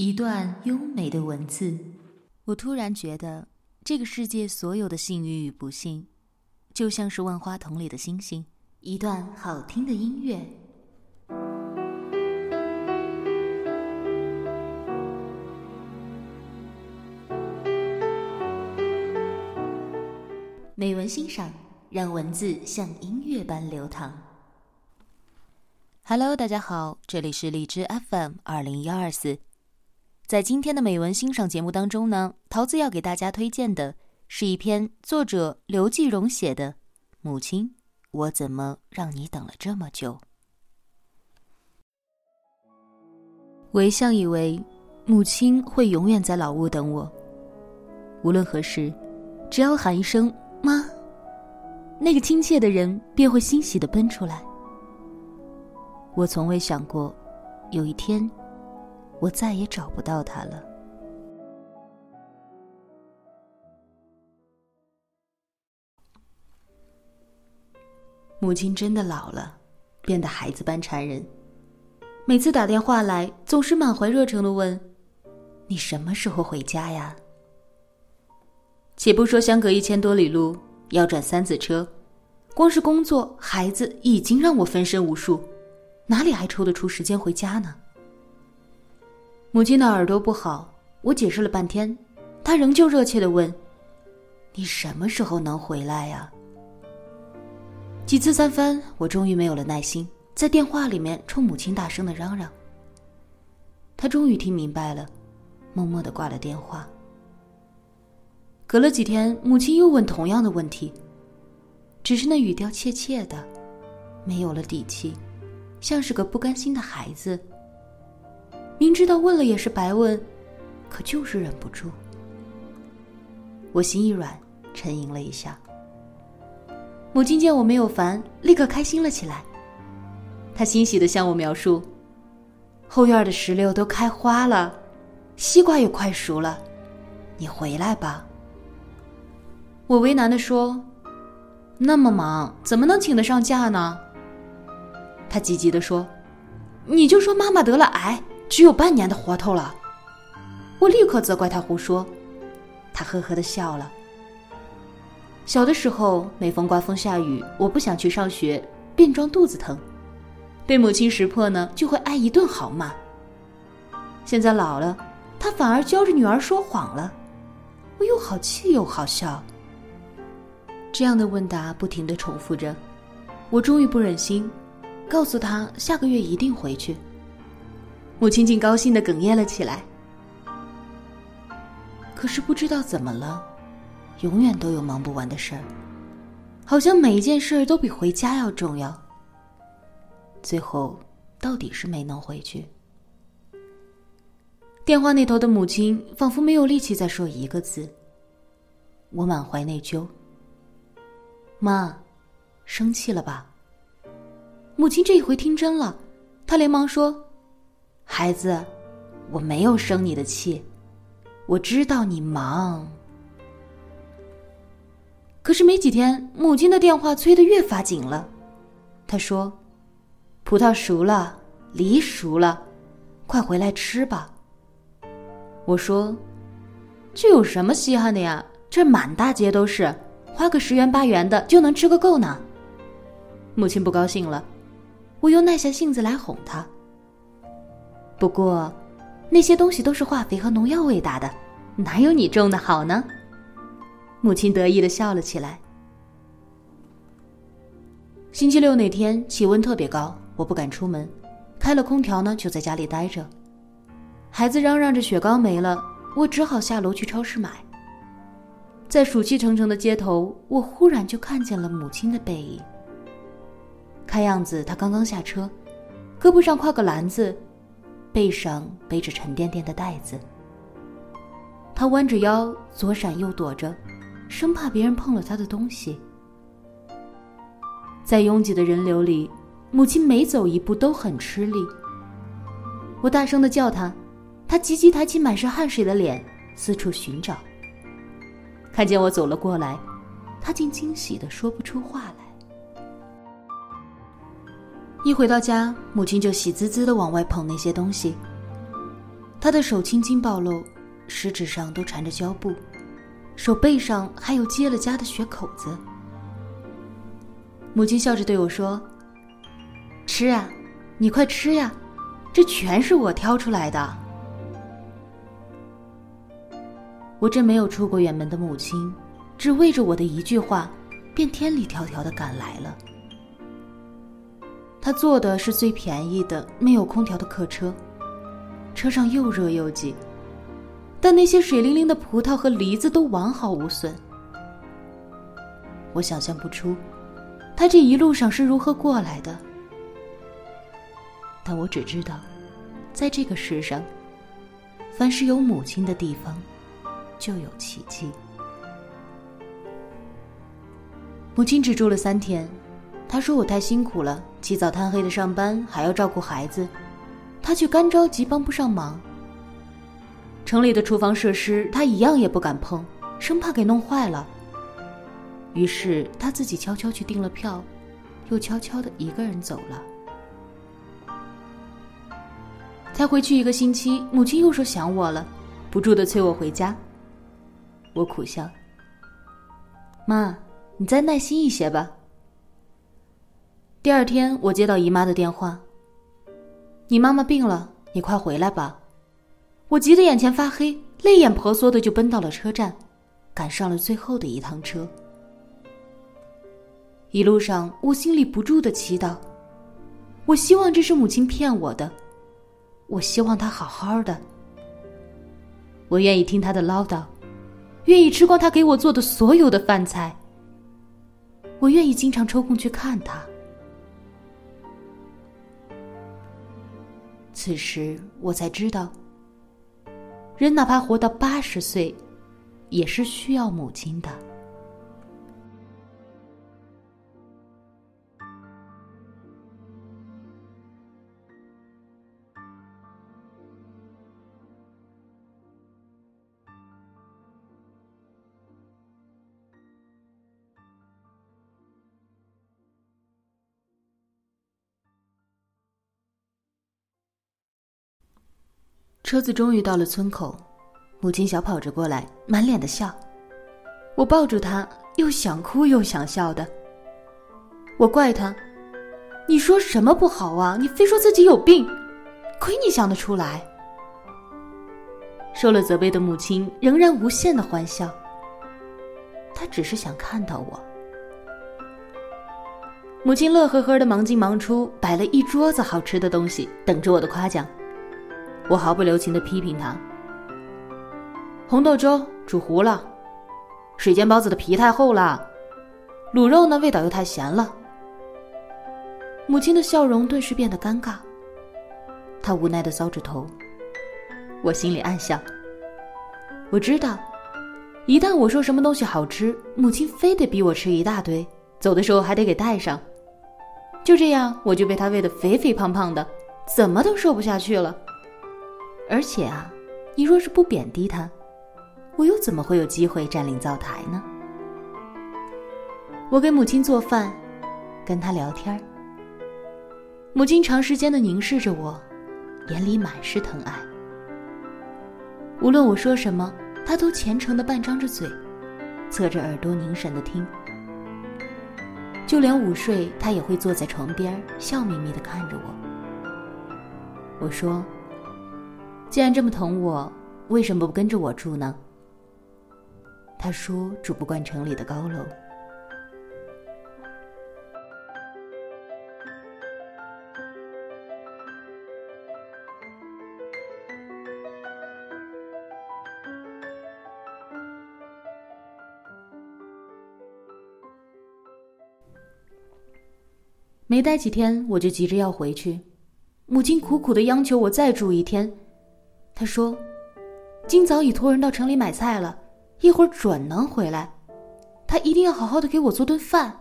一段优美的文字，我突然觉得，这个世界所有的幸运与不幸，就像是万花筒里的星星。一段好听的音乐，美文欣赏，让文字像音乐般流淌。Hello，大家好，这里是荔枝 FM 二零幺二四。在今天的美文欣赏节目当中呢，桃子要给大家推荐的是一篇作者刘继荣写的《母亲，我怎么让你等了这么久》。我一向以为母亲会永远在老屋等我，无论何时，只要喊一声“妈”，那个亲切的人便会欣喜的奔出来。我从未想过，有一天。我再也找不到他了。母亲真的老了，变得孩子般缠人。每次打电话来，总是满怀热诚的问：“你什么时候回家呀？”且不说相隔一千多里路，要转三次车，光是工作、孩子已经让我分身无术，哪里还抽得出时间回家呢？母亲的耳朵不好，我解释了半天，她仍旧热切的问：“你什么时候能回来呀？”几次三番，我终于没有了耐心，在电话里面冲母亲大声的嚷嚷。她终于听明白了，默默的挂了电话。隔了几天，母亲又问同样的问题，只是那语调怯怯的，没有了底气，像是个不甘心的孩子。明知道问了也是白问，可就是忍不住。我心一软，沉吟了一下。母亲见我没有烦，立刻开心了起来。她欣喜的向我描述：后院的石榴都开花了，西瓜也快熟了，你回来吧。我为难的说：“那么忙，怎么能请得上假呢？”她急急的说：“你就说妈妈得了癌。”只有半年的活头了，我立刻责怪他胡说。他呵呵的笑了。小的时候，每逢刮风下雨，我不想去上学，便装肚子疼，被母亲识破呢，就会挨一顿好骂。现在老了，他反而教着女儿说谎了，我又好气又好笑。这样的问答不停的重复着，我终于不忍心，告诉他下个月一定回去。母亲竟高兴的哽咽了起来。可是不知道怎么了，永远都有忙不完的事儿，好像每一件事都比回家要重要。最后，到底是没能回去。电话那头的母亲仿佛没有力气再说一个字。我满怀内疚。妈，生气了吧？母亲这一回听真了，她连忙说。孩子，我没有生你的气，我知道你忙。可是没几天，母亲的电话催得越发紧了。她说：“葡萄熟了，梨熟了，快回来吃吧。”我说：“这有什么稀罕的呀？这满大街都是，花个十元八元的就能吃个够呢。”母亲不高兴了，我又耐下性子来哄她。不过，那些东西都是化肥和农药喂大的，哪有你种的好呢？母亲得意的笑了起来。星期六那天气温特别高，我不敢出门，开了空调呢，就在家里待着。孩子嚷嚷着雪糕没了，我只好下楼去超市买。在暑气沉沉的街头，我忽然就看见了母亲的背影。看样子她刚刚下车，胳膊上挎个篮子。背上背着沉甸甸的袋子，他弯着腰，左闪右躲着，生怕别人碰了他的东西。在拥挤的人流里，母亲每走一步都很吃力。我大声的叫他，他急急抬起满是汗水的脸，四处寻找。看见我走了过来，他竟惊喜的说不出话来。一回到家，母亲就喜滋滋的往外捧那些东西。他的手青筋暴露，食指上都缠着胶布，手背上还有结了痂的血口子。母亲笑着对我说：“吃啊，你快吃呀，这全是我挑出来的。”我这没有出过远门的母亲，只为着我的一句话，便千里迢迢的赶来了。他坐的是最便宜的、没有空调的客车，车上又热又挤，但那些水灵灵的葡萄和梨子都完好无损。我想象不出，他这一路上是如何过来的，但我只知道，在这个世上，凡是有母亲的地方。就有奇迹。母亲只住了三天，她说我太辛苦了，起早贪黑的上班，还要照顾孩子，他却干着急帮不上忙。城里的厨房设施，他一样也不敢碰，生怕给弄坏了。于是他自己悄悄去订了票，又悄悄的一个人走了。才回去一个星期，母亲又说想我了，不住的催我回家。我苦笑。妈，你再耐心一些吧。第二天，我接到姨妈的电话：“你妈妈病了，你快回来吧。”我急得眼前发黑，泪眼婆娑的就奔到了车站，赶上了最后的一趟车。一路上，我心里不住的祈祷：我希望这是母亲骗我的，我希望她好好的，我愿意听她的唠叨。愿意吃光她给我做的所有的饭菜。我愿意经常抽空去看她。此时我才知道，人哪怕活到八十岁，也是需要母亲的。车子终于到了村口，母亲小跑着过来，满脸的笑。我抱住她，又想哭又想笑的。我怪她：“你说什么不好啊？你非说自己有病，亏你想得出来。”受了责备的母亲仍然无限的欢笑。她只是想看到我。母亲乐呵呵的忙进忙出，摆了一桌子好吃的东西，等着我的夸奖。我毫不留情的批评他：“红豆粥煮糊了，水煎包子的皮太厚了，卤肉呢味道又太咸了。”母亲的笑容顿时变得尴尬，她无奈的搔着头。我心里暗笑，我知道，一旦我说什么东西好吃，母亲非得逼我吃一大堆，走的时候还得给带上，就这样我就被她喂得肥肥胖胖的，怎么都瘦不下去了。而且啊，你若是不贬低他，我又怎么会有机会占领灶台呢？我给母亲做饭，跟她聊天母亲长时间的凝视着我，眼里满是疼爱。无论我说什么，她都虔诚的半张着嘴，侧着耳朵凝神的听。就连午睡，她也会坐在床边，笑眯眯的看着我。我说。既然这么疼我，为什么不跟着我住呢？他说：“住不惯城里的高楼。”没待几天，我就急着要回去，母亲苦苦的央求我再住一天。他说：“今早已托人到城里买菜了，一会儿准能回来。他一定要好好的给我做顿饭。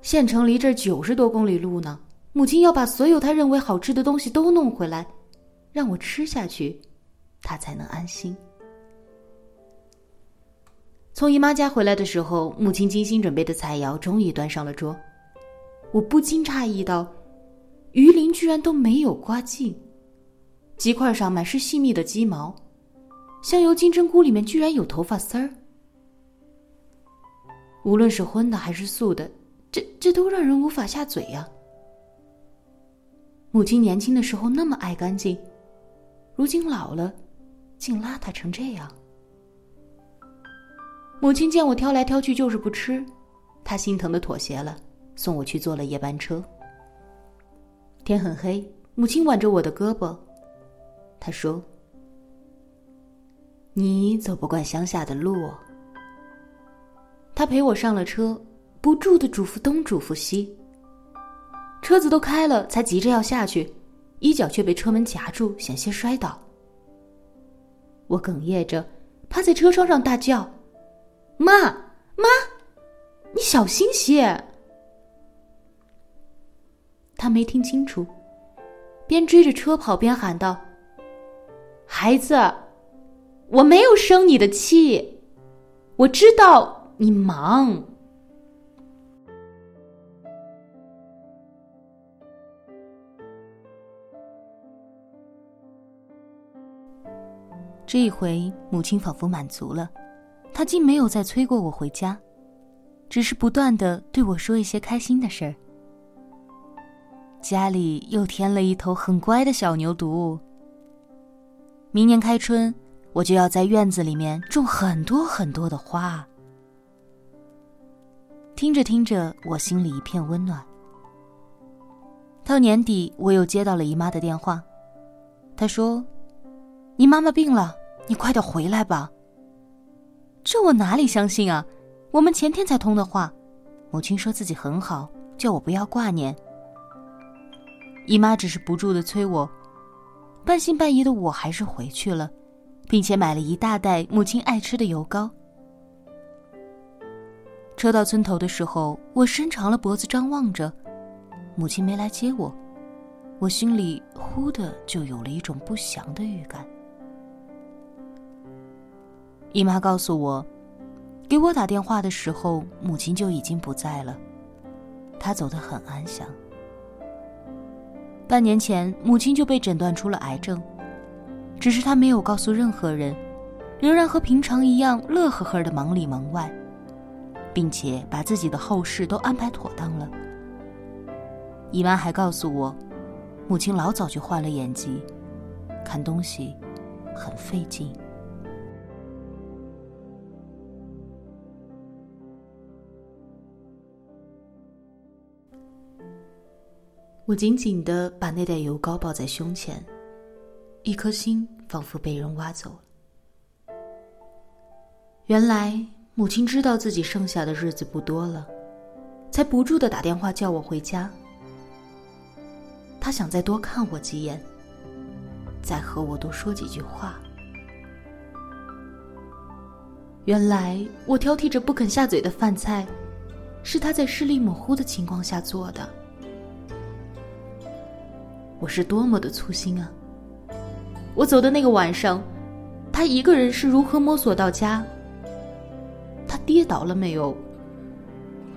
县城离这九十多公里路呢，母亲要把所有他认为好吃的东西都弄回来，让我吃下去，他才能安心。”从姨妈家回来的时候，母亲精心准备的菜肴终于端上了桌，我不禁诧异道：“鱼鳞居然都没有刮净。”鸡块上满是细密的鸡毛，香油金针菇里面居然有头发丝儿。无论是荤的还是素的，这这都让人无法下嘴呀。母亲年轻的时候那么爱干净，如今老了，竟邋遢成这样。母亲见我挑来挑去就是不吃，她心疼的妥协了，送我去坐了夜班车。天很黑，母亲挽着我的胳膊，他说：“你走不惯乡下的路。”他陪我上了车，不住的嘱咐东嘱咐西。车子都开了，才急着要下去，衣角却被车门夹住，险些摔倒。我哽咽着，趴在车窗上大叫：“妈妈，你小心些！”他没听清楚，边追着车跑边喊道：“孩子，我没有生你的气，我知道。”你忙。这一回，母亲仿佛满足了，她竟没有再催过我回家，只是不断的对我说一些开心的事儿。家里又添了一头很乖的小牛犊。明年开春，我就要在院子里面种很多很多的花。听着听着，我心里一片温暖。到年底，我又接到了姨妈的电话，她说：“你妈妈病了，你快点回来吧。”这我哪里相信啊！我们前天才通的话，母亲说自己很好，叫我不要挂念。姨妈只是不住的催我，半信半疑的我还是回去了，并且买了一大袋母亲爱吃的油糕。车到村头的时候，我伸长了脖子张望着，母亲没来接我，我心里忽的就有了一种不祥的预感。姨妈告诉我，给我打电话的时候，母亲就已经不在了，她走得很安详。半年前，母亲就被诊断出了癌症，只是她没有告诉任何人，仍然和平常一样乐呵呵的忙里忙外。并且把自己的后事都安排妥当了。姨妈还告诉我，母亲老早就患了眼疾，看东西很费劲。我紧紧的把那袋油膏抱在胸前，一颗心仿佛被人挖走了。原来。母亲知道自己剩下的日子不多了，才不住的打电话叫我回家。她想再多看我几眼，再和我多说几句话。原来我挑剔着不肯下嘴的饭菜，是她在视力模糊的情况下做的。我是多么的粗心啊！我走的那个晚上，他一个人是如何摸索到家？他跌倒了没有？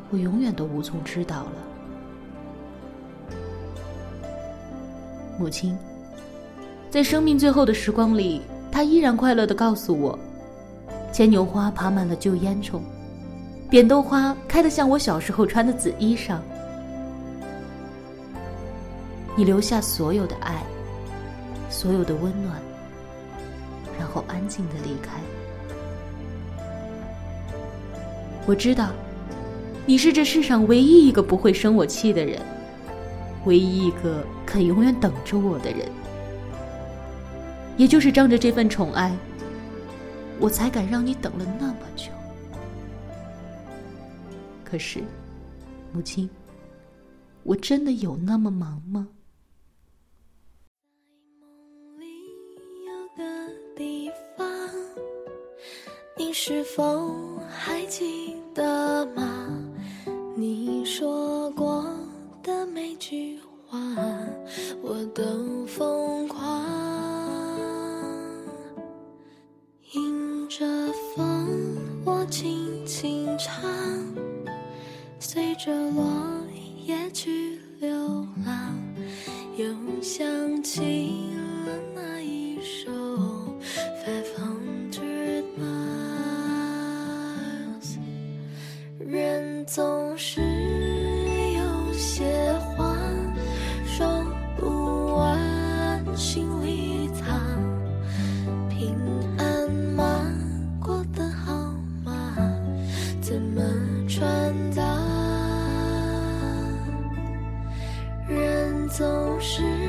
我永远都无从知道了。母亲，在生命最后的时光里，他依然快乐的告诉我：牵牛花爬满了旧烟囱，扁豆花开得像我小时候穿的紫衣裳。你留下所有的爱，所有的温暖，然后安静的离开。我知道，你是这世上唯一一个不会生我气的人，唯一一个肯永远等着我的人。也就是仗着这份宠爱，我才敢让你等了那么久。可是，母亲，我真的有那么忙吗？是否还记得吗？你说过的每句话，我都疯狂。迎着风，我轻轻唱，随着落叶去人总是